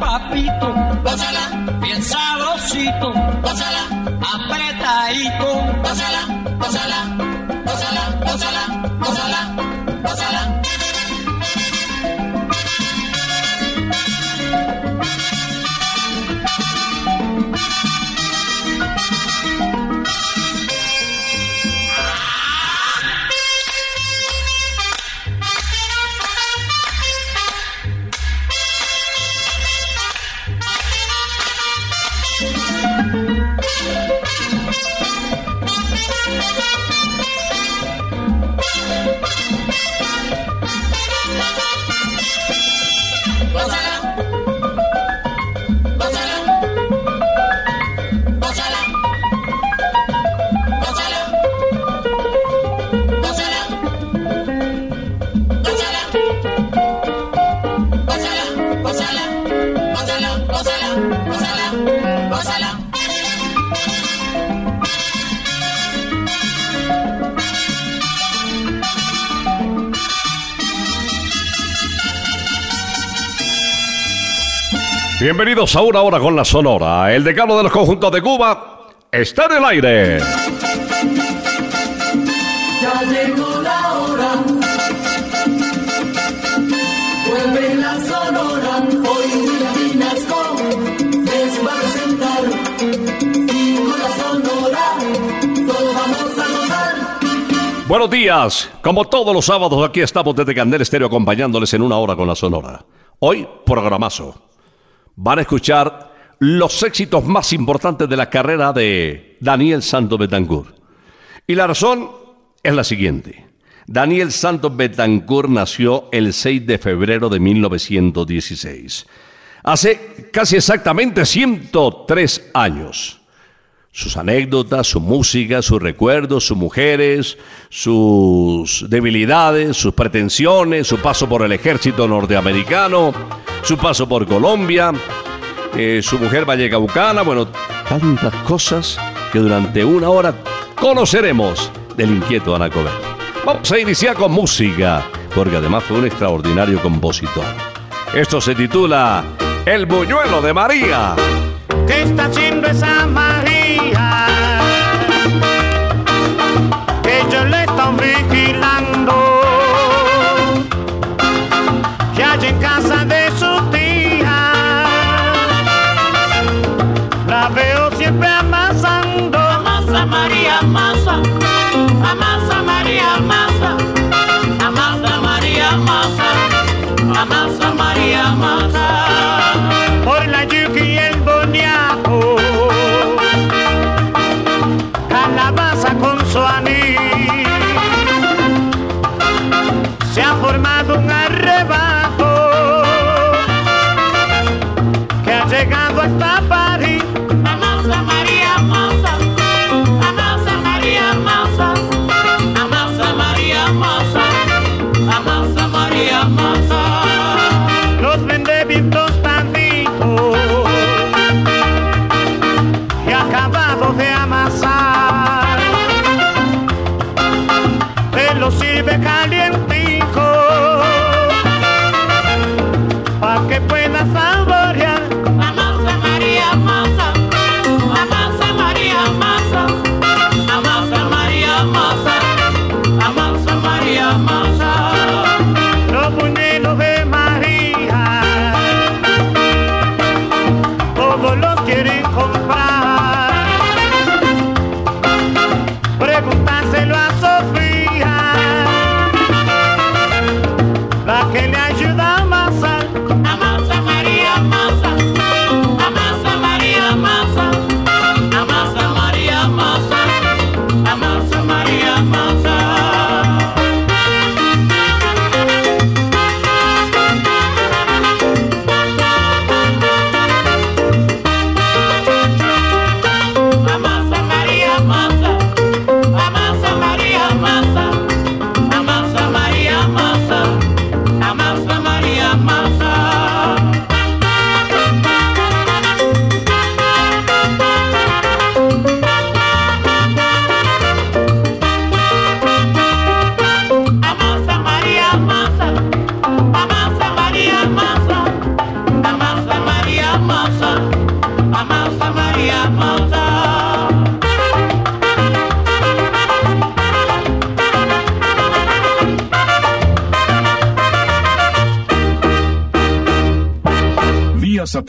papito, gózala, bien sabrosito, apretadito, gózala, gózala, Bienvenidos a una hora con la Sonora. El decano de los conjuntos de Cuba está en el aire. Ya llegó la hora. Vuelve la sonora. Hoy Vinasco les va a presentar. Y con la sonora todos vamos a gozar. Buenos días. Como todos los sábados, aquí estamos desde Candel Estéreo acompañándoles en una hora con la Sonora. Hoy, programazo. Van a escuchar los éxitos más importantes de la carrera de Daniel Santos Betancourt. Y la razón es la siguiente. Daniel Santos Betancourt nació el 6 de febrero de 1916. Hace casi exactamente 103 años. Sus anécdotas, su música, sus recuerdos, sus mujeres, sus debilidades, sus pretensiones, su paso por el ejército norteamericano, su paso por Colombia, eh, su mujer vallecaucana, bueno, tantas cosas que durante una hora conoceremos del inquieto Anacobel. Vamos a iniciar con música, porque además fue un extraordinario compositor. Esto se titula El buñuelo de María. ¿Qué está haciendo esa María? María, amasa, amasa María, amasa, amasa María, amasa, amasa María, amasa.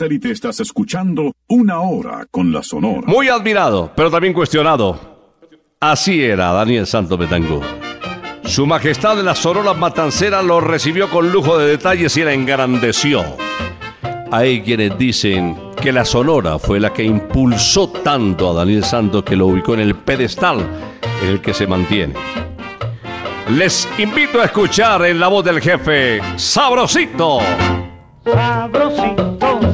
satélite estás escuchando Una Hora con la Sonora. Muy admirado, pero también cuestionado. Así era Daniel Santos Betancourt. Su Majestad de la Sonora Matancera lo recibió con lujo de detalles y la engrandeció. Hay quienes dicen que la Sonora fue la que impulsó tanto a Daniel Santos que lo ubicó en el pedestal en el que se mantiene. Les invito a escuchar en la voz del jefe, Sabrosito. Sabrosito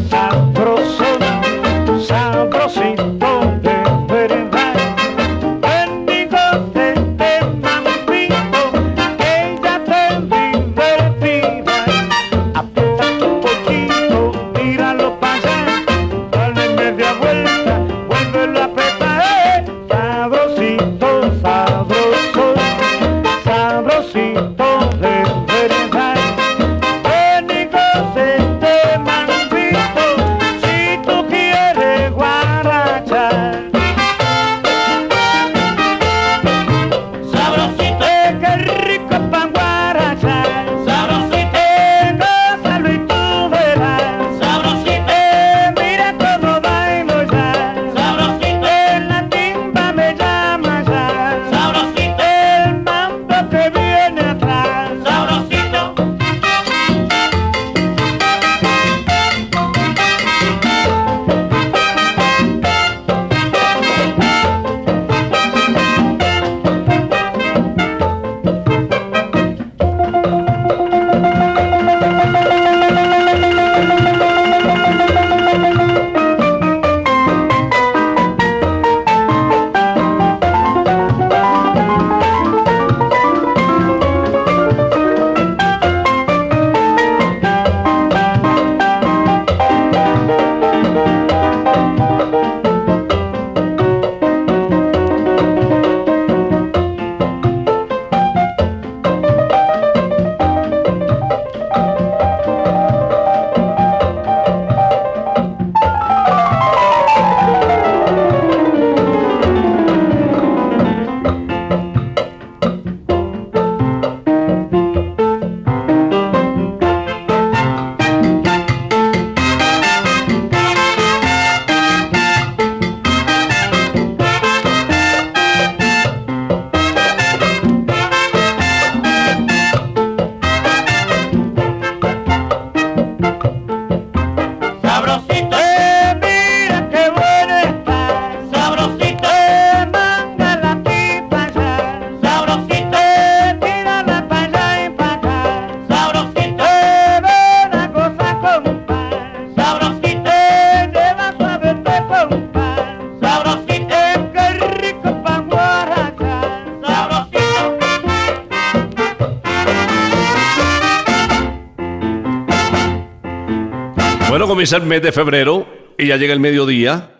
comienza el mes de febrero y ya llega el mediodía.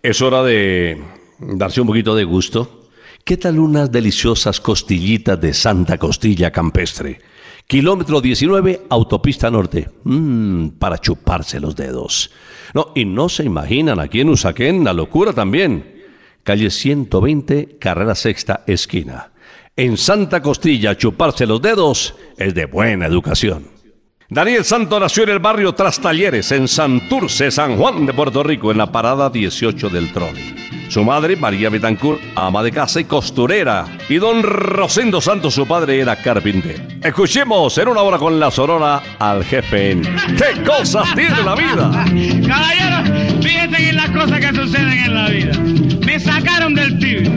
Es hora de darse un poquito de gusto. ¿Qué tal unas deliciosas costillitas de Santa Costilla Campestre? Kilómetro 19, autopista norte. Mmm, para chuparse los dedos. No, y no se imaginan aquí en Usaquén la locura también. Calle 120, carrera sexta, esquina. En Santa Costilla, chuparse los dedos es de buena educación. Daniel Santo nació en el barrio Tras Talleres, en Santurce, San Juan de Puerto Rico, en la parada 18 del trolley. Su madre, María Betancourt, ama de casa y costurera. Y don Rosendo Santos, su padre, era carpintero. Escuchemos en una hora con la sonora al jefe en ¿Qué cosas tiene la vida? Caballero, fíjense en las cosas que suceden en la vida. Me sacaron del tibio,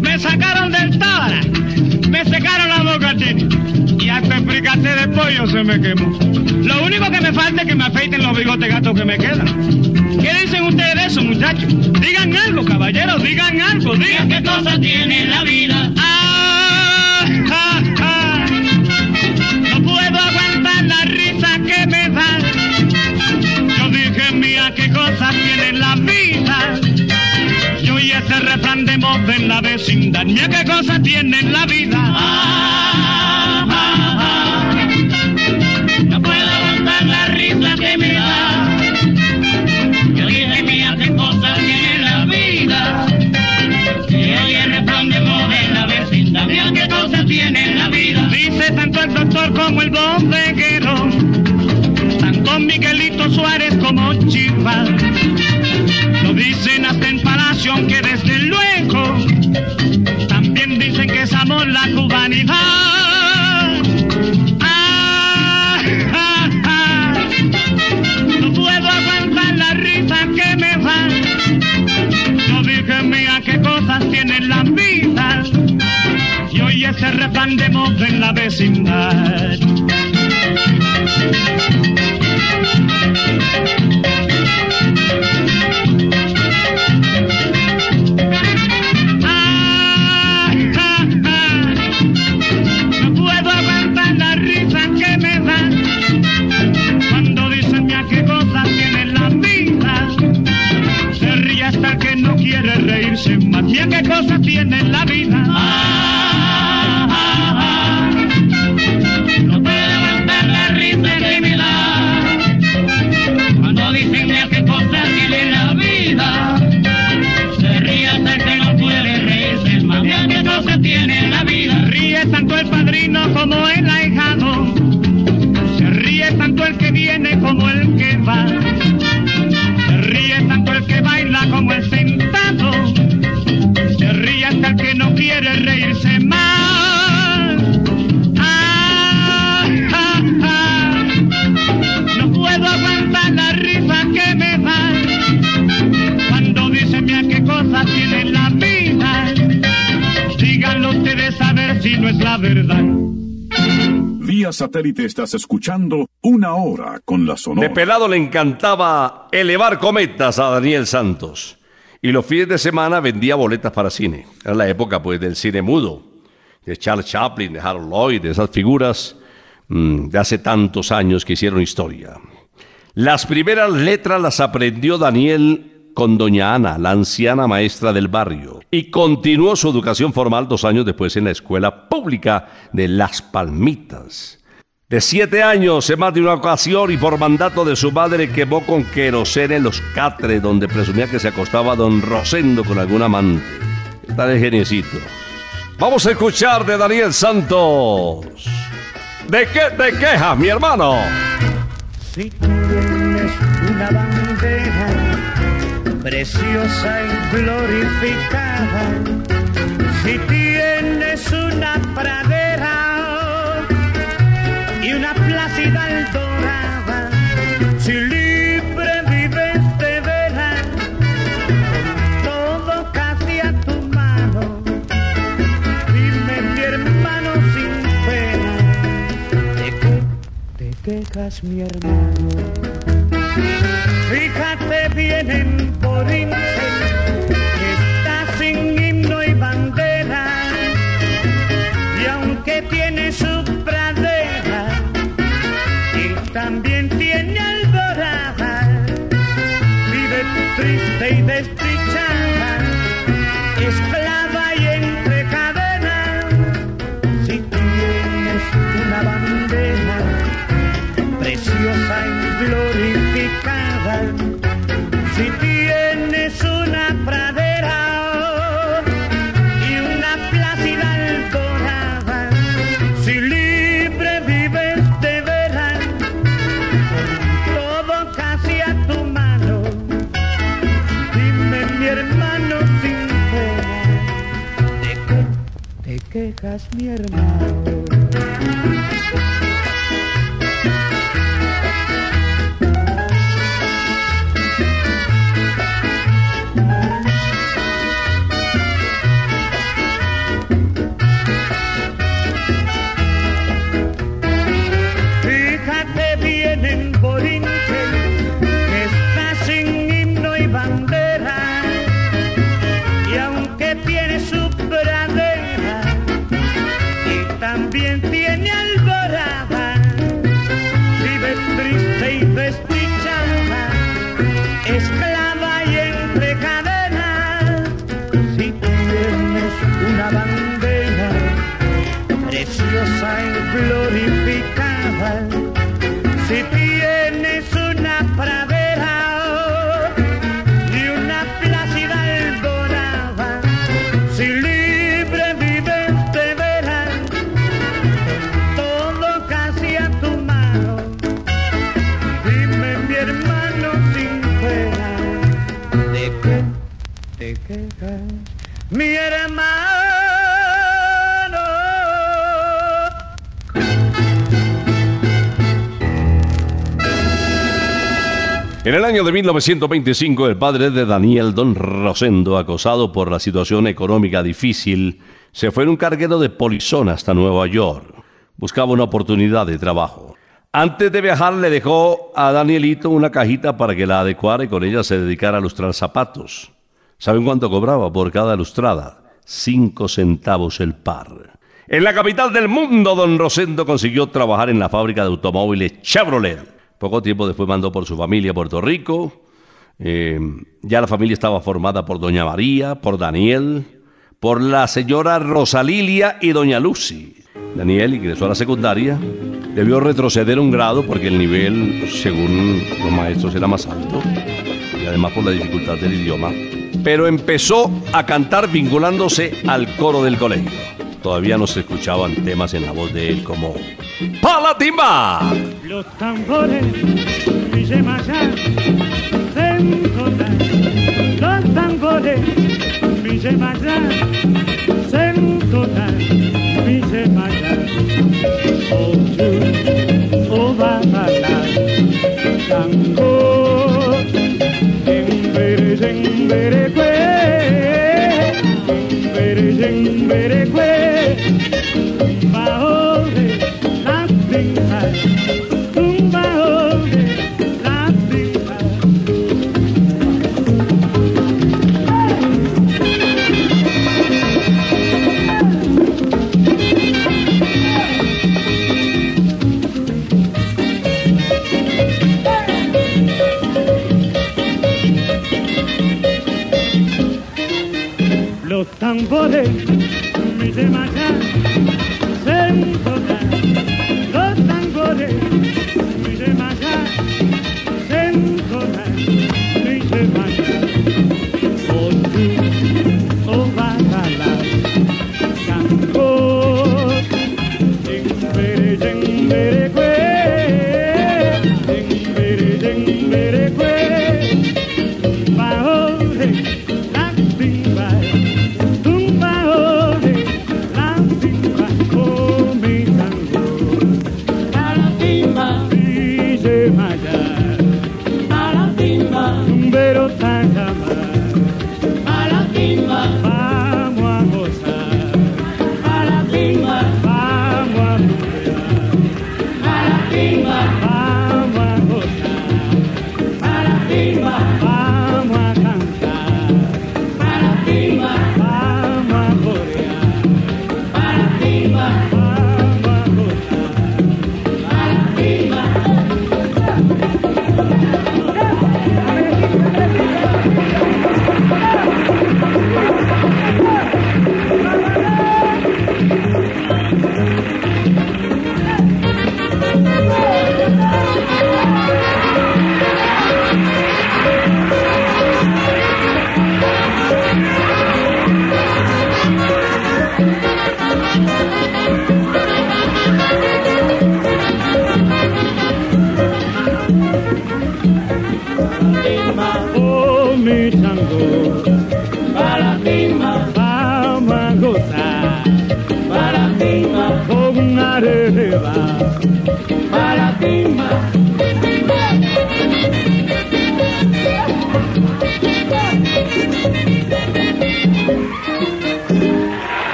me sacaron del tábara, me secaron la boca chini. Y hasta el de pollo se me quemó. Lo único que me falta es que me afeiten los bigotes gatos que me quedan. ¿Qué dicen ustedes de eso, muchachos? Digan algo, caballeros, digan algo, digan qué cosas tiene la vida. De en la vecindad. Mira qué cosas tiene la vida. Ah, ah, ah. No puedo aguantar la risa que me da. Yo dije, mía, qué cosas tiene la vida. Y hoy el de en la vecindad. Mira qué cosas tiene la vida. Dice tanto el doctor como el bodeguero. Tanto Miguelito Suárez como Chivas. Lo dicen hasta en Palacio, aunque desde luego la cubanidad. Ah, ah, ah. No puedo aguantar la risa que me va. Yo dije, mía, qué cosas tiene la vida. Y hoy ese refrán de moda en la vecindad. Satélite estás escuchando una hora con la sonora. De pelado le encantaba elevar cometas a Daniel Santos. Y los fines de semana vendía boletas para cine. Era la época pues del cine mudo. De Charles Chaplin, de Harold Lloyd, de esas figuras mm, de hace tantos años que hicieron historia. Las primeras letras las aprendió Daniel con doña Ana, la anciana maestra del barrio, y continuó su educación formal dos años después en la escuela pública de Las Palmitas. De siete años, en más de una ocasión y por mandato de su madre, quemó con querosene los catres donde presumía que se acostaba don Rosendo con algún amante. ¿Qué tal el geniecito? Vamos a escuchar de Daniel Santos. ¿De qué te quejas, mi hermano? Si tienes una bandera preciosa y glorificada, si mi hermano. Fíjate bien en Corinto, que estás sin himno y bandera, y aunque tiene su pradera, y también tiene alborada, vive triste y destruida quejas año de 1925, el padre de Daniel Don Rosendo, acosado por la situación económica difícil, se fue en un carguero de polizón hasta Nueva York. Buscaba una oportunidad de trabajo. Antes de viajar le dejó a Danielito una cajita para que la adecuara y con ella se dedicara a lustrar zapatos. ¿Saben cuánto cobraba por cada lustrada? Cinco centavos el par. En la capital del mundo, don Rosendo consiguió trabajar en la fábrica de automóviles Chevrolet. Poco tiempo después mandó por su familia a Puerto Rico. Eh, ya la familia estaba formada por doña María, por Daniel, por la señora Rosalilia y doña Lucy. Daniel ingresó a la secundaria, debió retroceder un grado porque el nivel, según los maestros, era más alto y además por la dificultad del idioma. Pero empezó a cantar vinculándose al coro del colegio. Todavía no se escuchaban temas en la voz de él como ¡Palatimba! Los tambores, Villa Maya, Sentola. Los tambores, Sentola, Villa Maya. Ochu, Obamala, De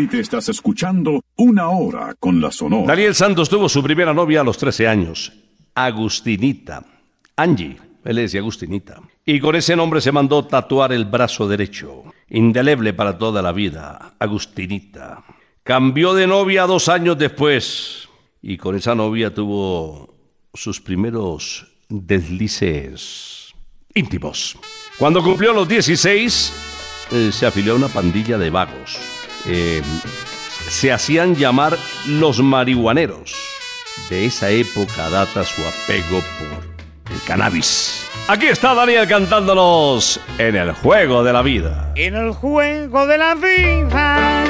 satélite estás escuchando Una Hora con la Sonora. Daniel Santos tuvo su primera novia a los 13 años, Agustinita. Angie, él es de Agustinita. Y con ese nombre se mandó tatuar el brazo derecho, indeleble para toda la vida, Agustinita. Cambió de novia dos años después y con esa novia tuvo sus primeros deslices íntimos. Cuando cumplió los 16, eh, se afilió a una pandilla de vagos. Eh, se hacían llamar los marihuaneros. De esa época data su apego por el cannabis. Aquí está Daniel cantándonos en el juego de la vida. En el juego de la vida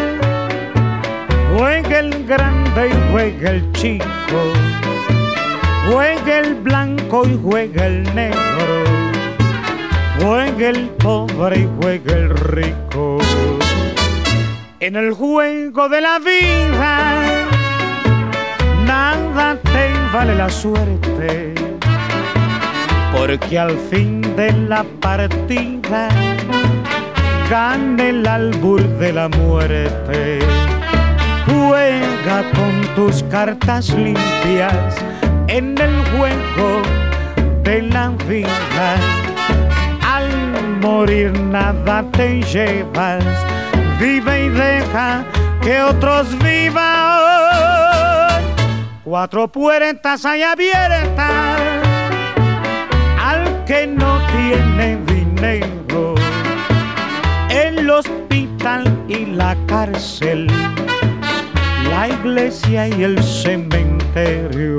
juega el grande y juega el chico, juega el blanco y juega el negro, juega el pobre y juega el rico. En el juego de la vida nada te vale la suerte, porque al fin de la partida gana el albur de la muerte. Juega con tus cartas limpias en el juego de la vida. Al morir nada te llevas, vive y deja que otros vivan. Cuatro puertas hay abiertas al que no tiene dinero el hospital y la cárcel, la iglesia y el cementerio.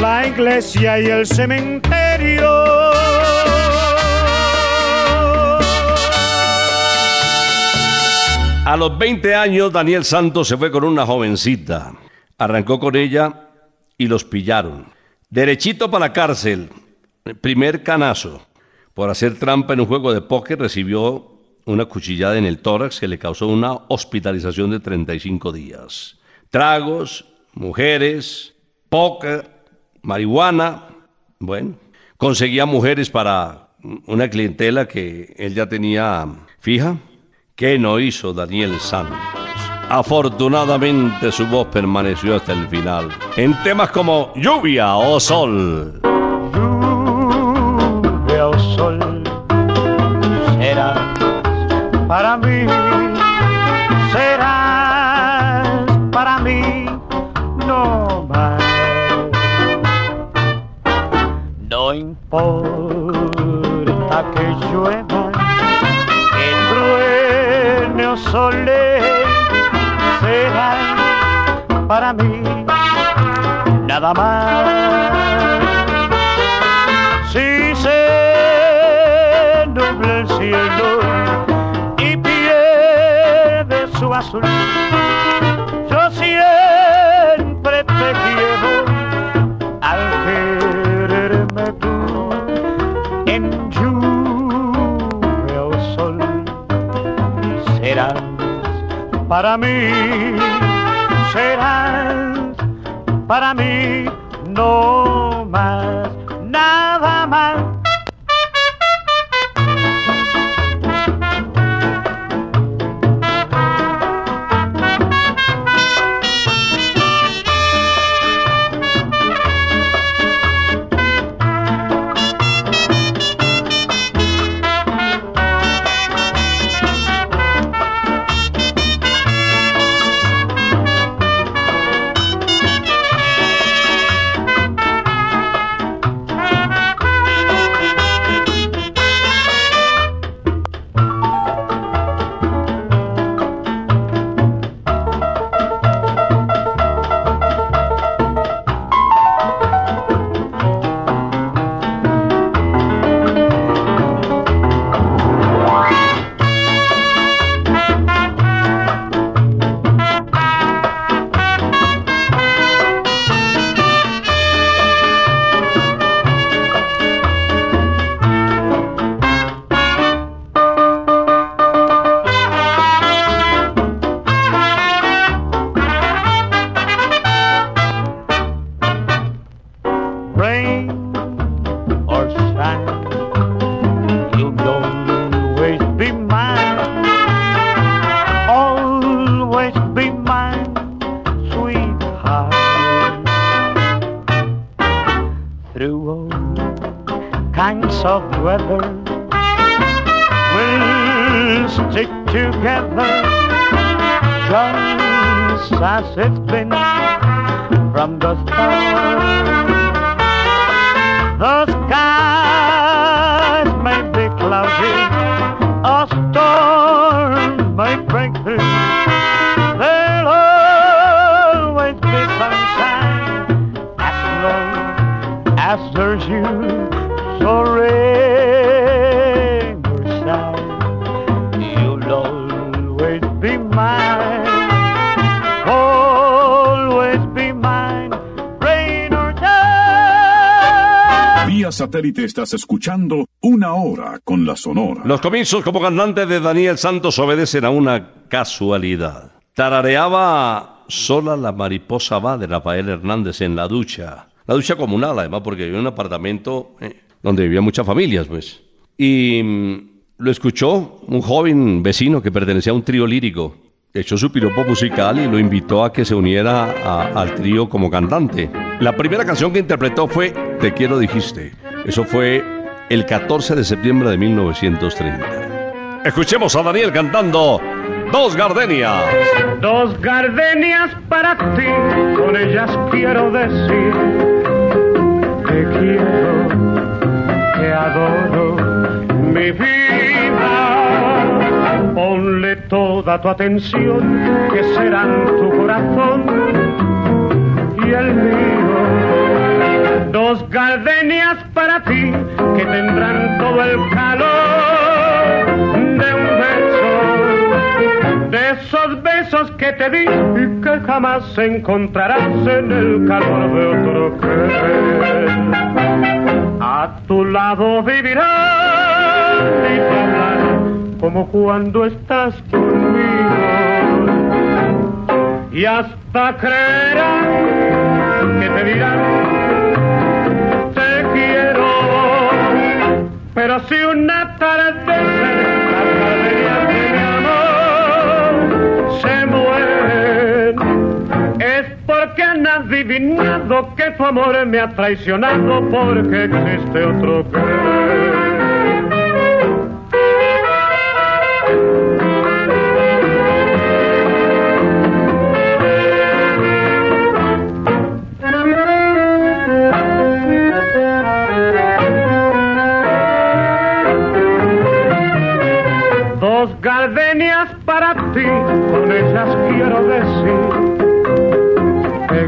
la iglesia y el cementerio. A los 20 años, Daniel Santos se fue con una jovencita. Arrancó con ella y los pillaron. Derechito para la cárcel. Primer canazo. Por hacer trampa en un juego de póker recibió una cuchillada en el tórax que le causó una hospitalización de 35 días. Tragos, mujeres, póker, marihuana. Bueno, conseguía mujeres para una clientela que él ya tenía fija. ¿Qué no hizo Daniel Santos? Afortunadamente su voz permaneció hasta el final. En temas como lluvia o sol. Lluvia o sol serás para mí, importa que llueva, que truene o sole, serás para mí nada más. Si se nubla el cielo y pierde su azul, para mí serás para mí no más, you. So rain or shine, you'll always be mine. Always be mine, rain or shine. Vía satélite estás escuchando Una Hora con la Sonora. Los comienzos como cantante de Daniel Santos obedecen a una casualidad. Tarareaba Sola la mariposa va de Rafael Hernández en la ducha. La ducha comunal, además, porque vivía en un apartamento eh, donde vivían muchas familias, pues. Y mm, lo escuchó un joven vecino que pertenecía a un trío lírico. Echó su piropo musical y lo invitó a que se uniera al trío como cantante. La primera canción que interpretó fue Te quiero dijiste. Eso fue el 14 de septiembre de 1930. Escuchemos a Daniel cantando Dos Gardenias. Dos gardenias para ti, con ellas quiero decir te quiero, te adoro, mi vida. Ponle toda tu atención, que serán tu corazón y el mío. Dos gardenias para ti, que tendrán todo el calor de un beso de esos besos que te di y que jamás encontrarás en el calor de otro querer. A tu lado vivirás y hablarán como cuando estás conmigo. Y hasta creerán que te dirán te quiero. Pero si una tarde adivinado que tu amor me ha traicionado porque existe otro querer.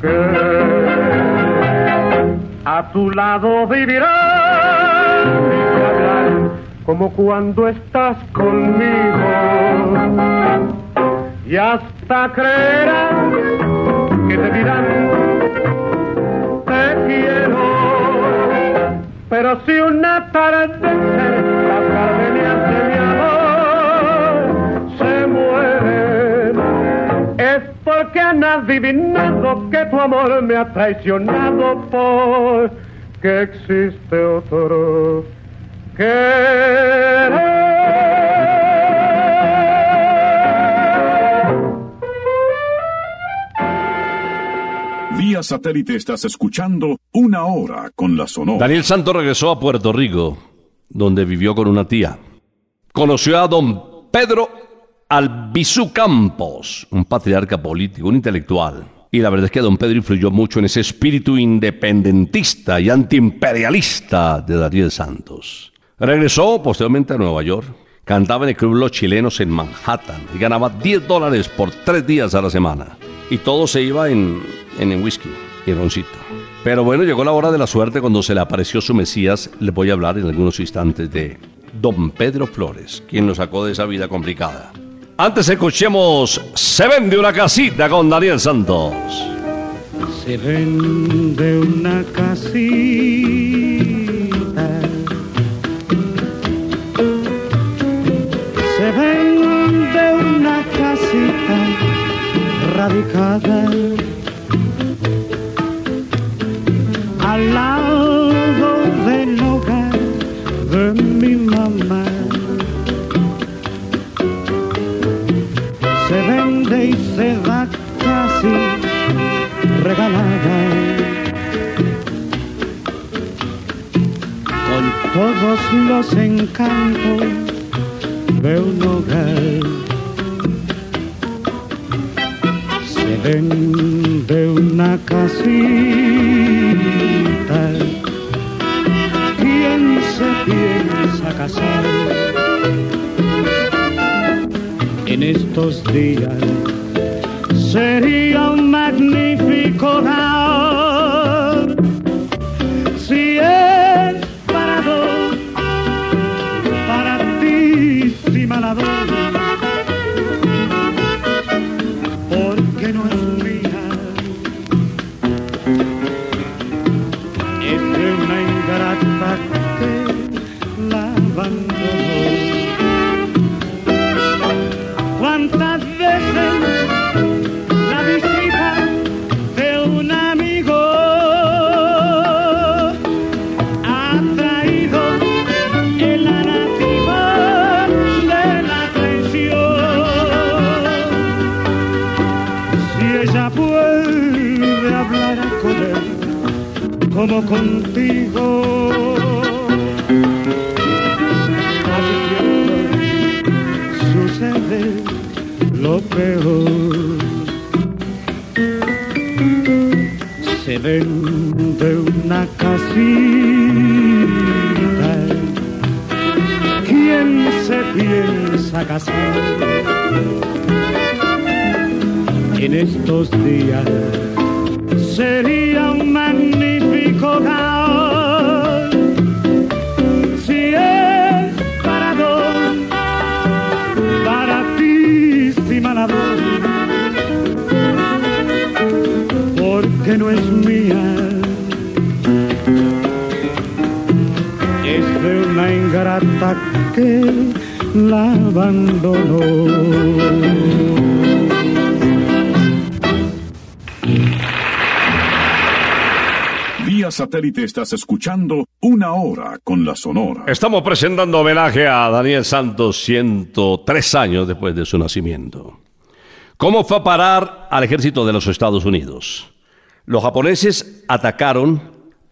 que a tu lado vivirás como cuando estás conmigo. Y hasta creerás que te dirán te quiero pero si una tarde es porque han adivinado que tu amor me ha traicionado por que existe otro querer. Vía satélite estás escuchando Una Hora con la Sonora. Daniel Santos regresó a Puerto Rico, donde vivió con una tía. Conoció a don Pedro Albizu Campos, un patriarca político, un intelectual. Y la verdad es que don Pedro influyó mucho en ese espíritu independentista y antiimperialista de Daniel Santos. Regresó posteriormente a Nueva York. Cantaba en el Club Los Chilenos en Manhattan y ganaba 10 dólares por tres días a la semana. Y todo se iba en, en, en whisky y roncito. Pero bueno, llegó la hora de la suerte cuando se le apareció su Mesías. Le voy a hablar en algunos instantes de Don Pedro Flores, quien nos sacó de esa vida complicada. Antes escuchemos Se vende una casita con Daniel Santos. Se vende una casita Se vende una casita radicada Con todos los encantos de un hogar. Se vende una casita. ¿Quién se piensa casar? En estos días sería un magnífico hogar. Contigo. sucede lo peor. Se vende una casita. ¿Quién se piensa casar? En estos días sería un magnífico hogar. Una ingrata que la abandonó. Vía satélite estás escuchando Una Hora con la Sonora. Estamos presentando homenaje a Daniel Santos 103 años después de su nacimiento. ¿Cómo fue a parar al ejército de los Estados Unidos? Los japoneses atacaron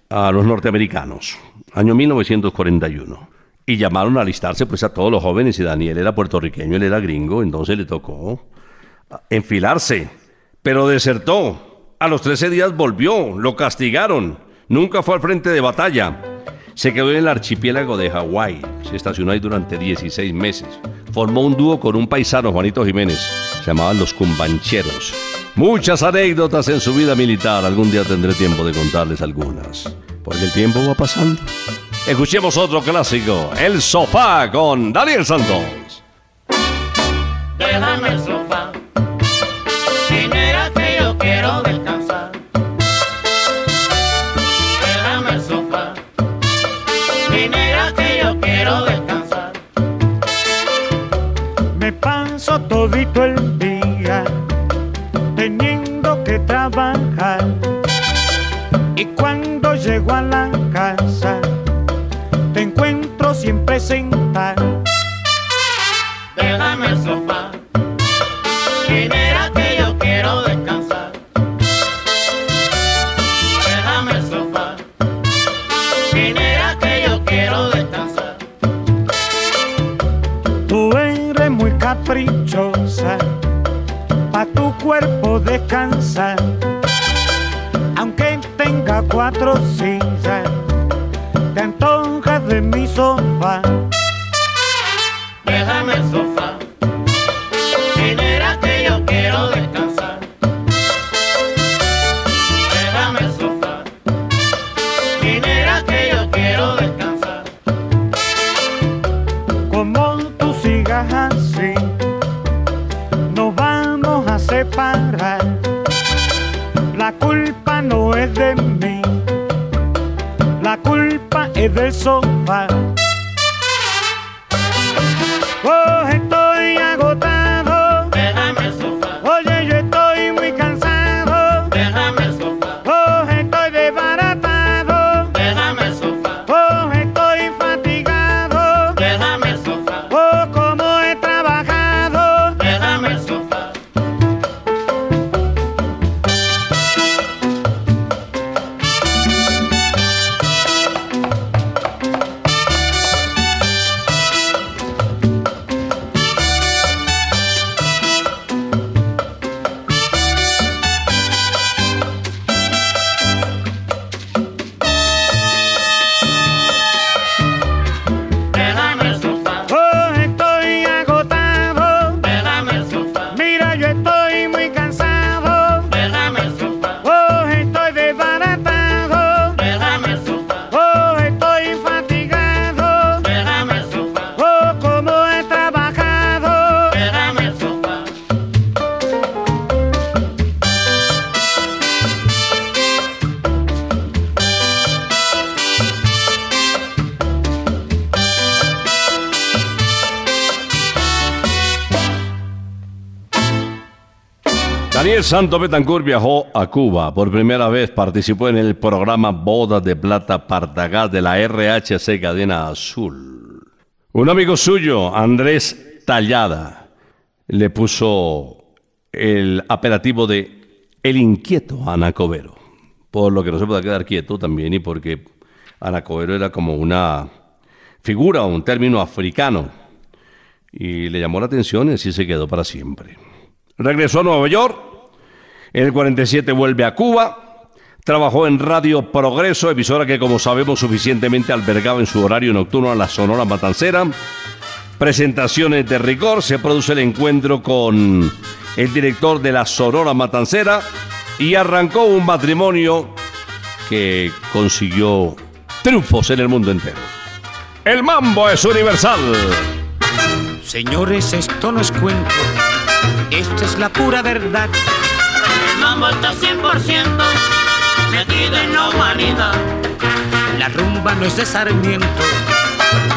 a los norteamericanos, año 1941, y llamaron a alistarse pues a todos los jóvenes y Daniel era puertorriqueño, él era gringo, entonces le tocó enfilarse, pero desertó. A los 13 días volvió, lo castigaron, nunca fue al frente de batalla. Se quedó en el archipiélago de Hawái, se estacionó ahí durante 16 meses. formó un dúo con un paisano, Juanito Jiménez. Se llamaban Los Cumbancheros. Muchas anécdotas en su vida militar. Algún día tendré tiempo de contarles algunas. Porque el tiempo va pasando. Escuchemos otro clásico, El Sofá con Daniel Santos. Déjame el sofá. Dinero que yo quiero descansar. Déjame el sofá. Dinero que yo quiero descansar. Me paso todito el día Aunque tenga cuatro sillas, Santo Betancourt viajó a Cuba. Por primera vez participó en el programa Bodas de Plata Partagás de la RHC Cadena Azul. Un amigo suyo, Andrés Tallada, le puso el apelativo de El Inquieto a Anacobero. Por lo que no se puede quedar quieto también y porque Anacobero era como una figura, un término africano. Y le llamó la atención y así se quedó para siempre. Regresó a Nueva York. En el 47 vuelve a Cuba. Trabajó en Radio Progreso, emisora que como sabemos suficientemente albergaba en su horario nocturno a la Sonora Matancera. Presentaciones de rigor. Se produce el encuentro con el director de la Sonora Matancera y arrancó un matrimonio que consiguió triunfos en el mundo entero. El mambo es universal. Señores, esto no es cuento, esta es la pura verdad. El mambo está 100% metido en la humanidad. La rumba no es de Sarmiento,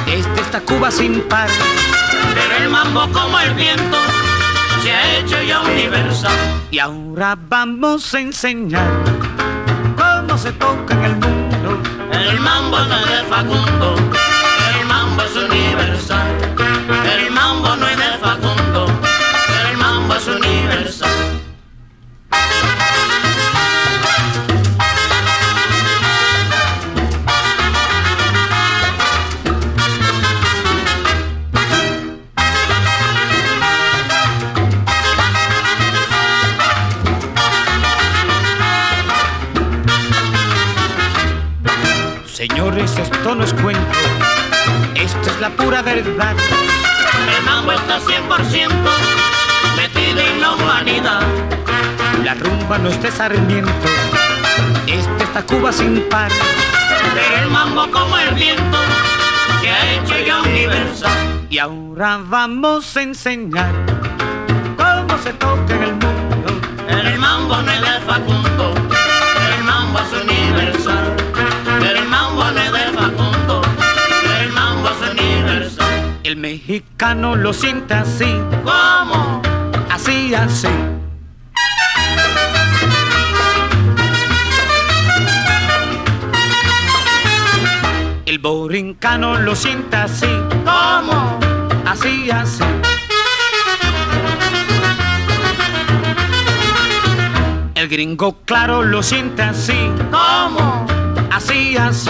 esta está Cuba sin par. Pero el mambo como el viento se ha hecho ya universal. Y ahora vamos a enseñar cómo se toca en el mundo. El mambo no es de Facundo, el mambo es universal. Señores, esto no es cuento, esta es la pura verdad. El mambo está 100% metido en la humanidad. La rumba no es de Sarmiento, este está Cuba sin par. Pero el mambo como el viento se ha hecho ya universal. Y ahora vamos a enseñar cómo se toca en el mundo. El mambo no es de Facundo, mexicano lo siente así, ¿Cómo? así, así. El borincano lo siente así, ¿Cómo? así, así. El gringo claro lo siente así, ¿Cómo? así, así.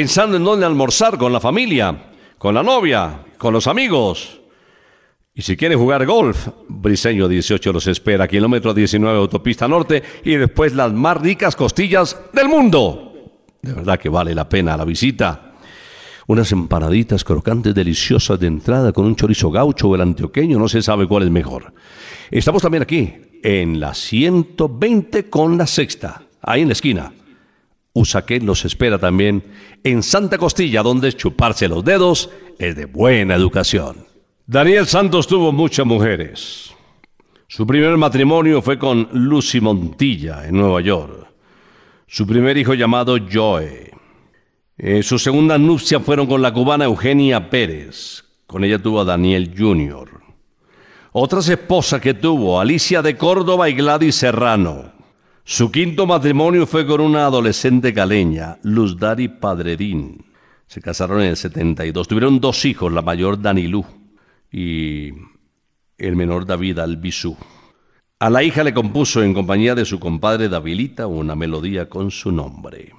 Pensando en dónde almorzar con la familia, con la novia, con los amigos. Y si quieren jugar golf, Briseño 18 los espera, kilómetro 19 autopista norte y después las más ricas costillas del mundo. De verdad que vale la pena la visita. Unas empanaditas crocantes deliciosas de entrada con un chorizo gaucho o el antioqueño, no se sabe cuál es mejor. Estamos también aquí, en la 120 con la sexta, ahí en la esquina. Usaquén los espera también en Santa Costilla, donde chuparse los dedos es de buena educación. Daniel Santos tuvo muchas mujeres. Su primer matrimonio fue con Lucy Montilla en Nueva York. Su primer hijo llamado Joe. Eh, sus segundas nupcias fueron con la cubana Eugenia Pérez. Con ella tuvo a Daniel Jr. Otras esposas que tuvo, Alicia de Córdoba y Gladys Serrano. Su quinto matrimonio fue con una adolescente caleña, Luz Dari Padredín. Se casaron en el 72. Tuvieron dos hijos, la mayor Danilú y el menor David Albizú. A la hija le compuso en compañía de su compadre Davilita una melodía con su nombre.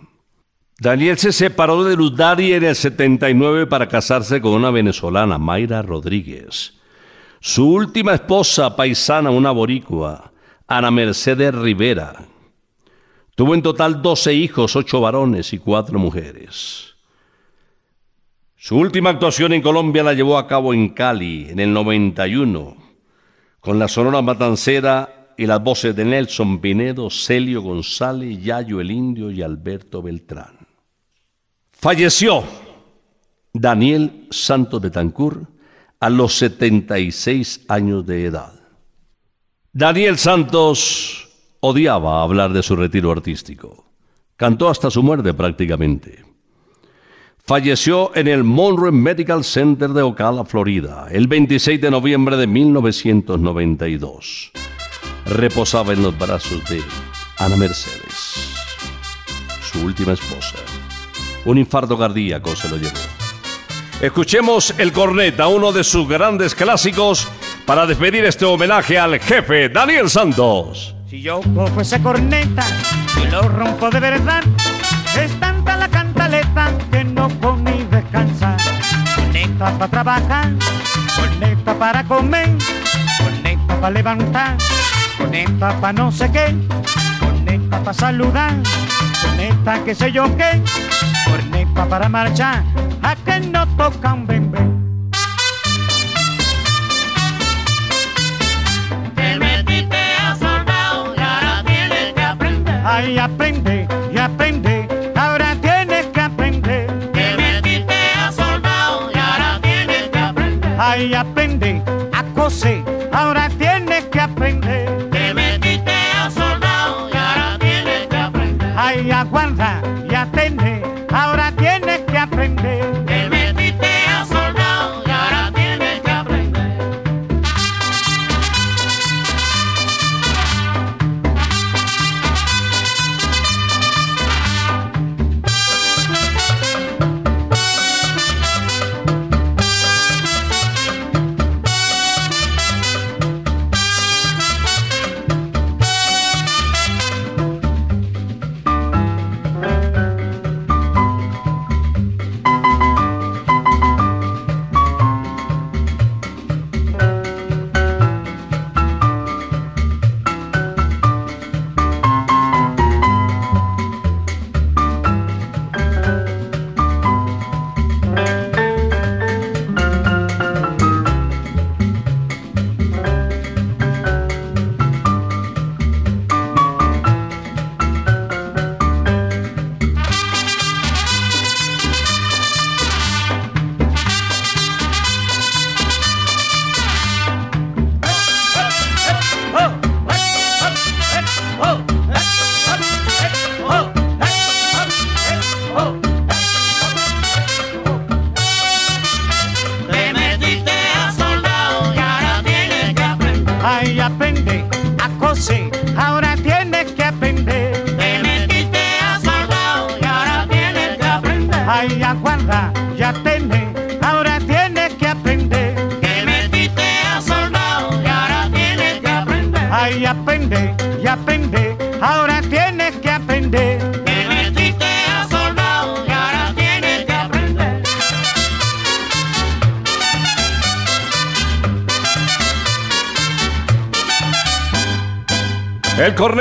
Daniel se separó de Luz Dari en el 79 para casarse con una venezolana, Mayra Rodríguez. Su última esposa, paisana, una boricua, Ana Mercedes Rivera. Tuvo en total 12 hijos, 8 varones y 4 mujeres. Su última actuación en Colombia la llevó a cabo en Cali en el 91, con la Sonora Matancera y las voces de Nelson Pinedo, Celio González, Yayo el Indio y Alberto Beltrán. Falleció Daniel Santos Betancur a los 76 años de edad. Daniel Santos odiaba hablar de su retiro artístico. Cantó hasta su muerte prácticamente. Falleció en el Monroe Medical Center de Ocala, Florida, el 26 de noviembre de 1992. Reposaba en los brazos de Ana Mercedes, su última esposa. Un infarto cardíaco se lo llevó. Escuchemos el corneta, uno de sus grandes clásicos, para despedir este homenaje al jefe Daniel Santos. Si yo cojo ese corneta y lo rompo de verdad, es tanta la cantaleta que no puedo ni descansar. Corneta para trabajar, corneta para comer, corneta para levantar, corneta para no sé qué, corneta para saludar, corneta que sé yo qué, corneta para marchar, a que no toca un Ay, aprende y aprende, ahora tienes que aprender. Te metiste a soldado y ahora tienes que aprender. Ay, aprende a coser, ahora tienes que aprender. Te metiste a soldado y ahora tienes que aprender. Ay, aguarda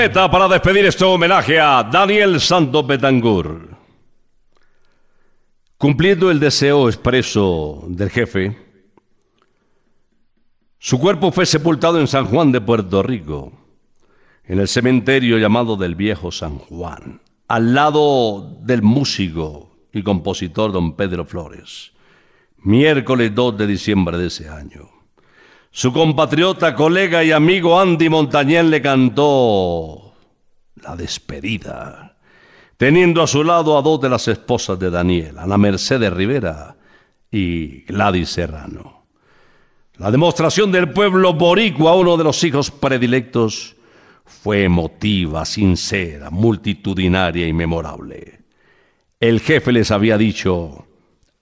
para despedir este homenaje a Daniel Santos Betangur. Cumpliendo el deseo expreso del jefe, su cuerpo fue sepultado en San Juan de Puerto Rico, en el cementerio llamado del Viejo San Juan, al lado del músico y compositor don Pedro Flores, miércoles 2 de diciembre de ese año. Su compatriota, colega y amigo Andy Montañez le cantó la despedida, teniendo a su lado a dos de las esposas de Daniel, Ana Mercedes Rivera y Gladys Serrano. La demostración del pueblo boricua, uno de los hijos predilectos, fue emotiva, sincera, multitudinaria y memorable. El jefe les había dicho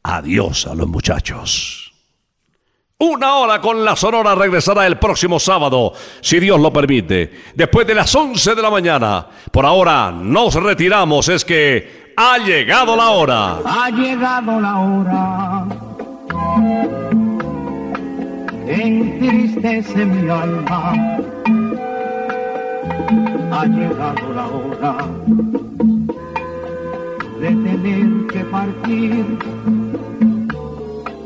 adiós a los muchachos. Una hora con la Sonora regresará el próximo sábado, si Dios lo permite, después de las 11 de la mañana. Por ahora nos retiramos, es que ha llegado la hora. Ha llegado la hora entristece mi alma. Ha llegado la hora de tener que partir.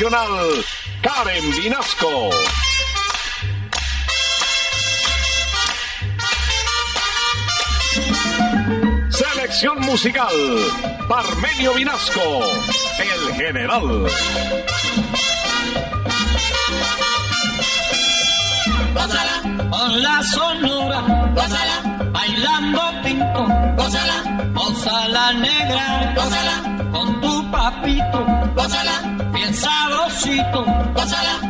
Nacional, Karen Vinasco. Selección musical, Parmenio Vinasco, el general. Gózala, con la sonora, gózala, bailando pinto, gózala, gózala negra, gózala, con tu papito, gózala,